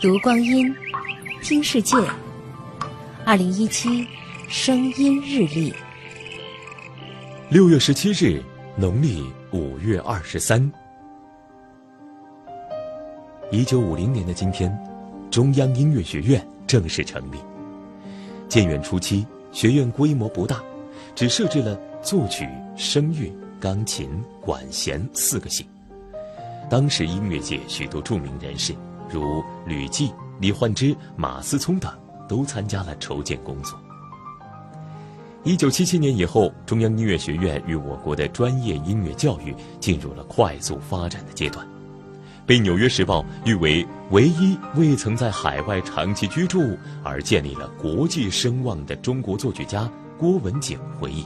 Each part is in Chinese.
读光阴，听世界。二零一七声音日历，六月十七日，农历五月二十三。一九五零年的今天，中央音乐学院正式成立。建院初期，学院规模不大，只设置了作曲、声乐、钢琴、管弦四个系。当时音乐界许多著名人士，如吕骥、李焕之、马思聪等，都参加了筹建工作。一九七七年以后，中央音乐学院与我国的专业音乐教育进入了快速发展的阶段，被《纽约时报》誉为唯一未曾在海外长期居住而建立了国际声望的中国作曲家郭文景回忆。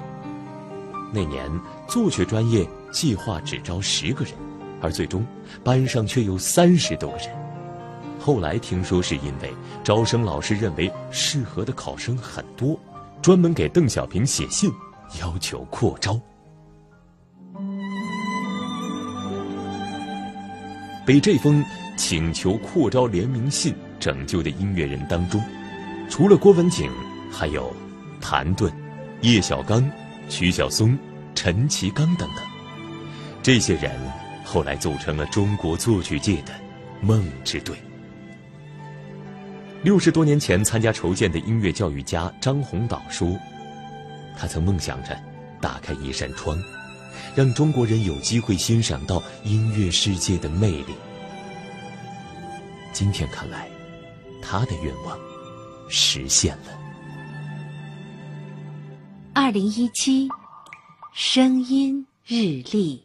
那年，作曲专业计划只招十个人，而最终班上却有三十多个人。后来听说是因为招生老师认为适合的考生很多，专门给邓小平写信要求扩招。被这封请求扩招联名信拯救的音乐人当中，除了郭文景，还有谭盾、叶小刚、曲晓松、陈其刚等等。这些人后来组成了中国作曲界的梦之队。六十多年前参加筹建的音乐教育家张宏导说：“他曾梦想着打开一扇窗，让中国人有机会欣赏到音乐世界的魅力。”今天看来，他的愿望实现了。二零一七声音日历。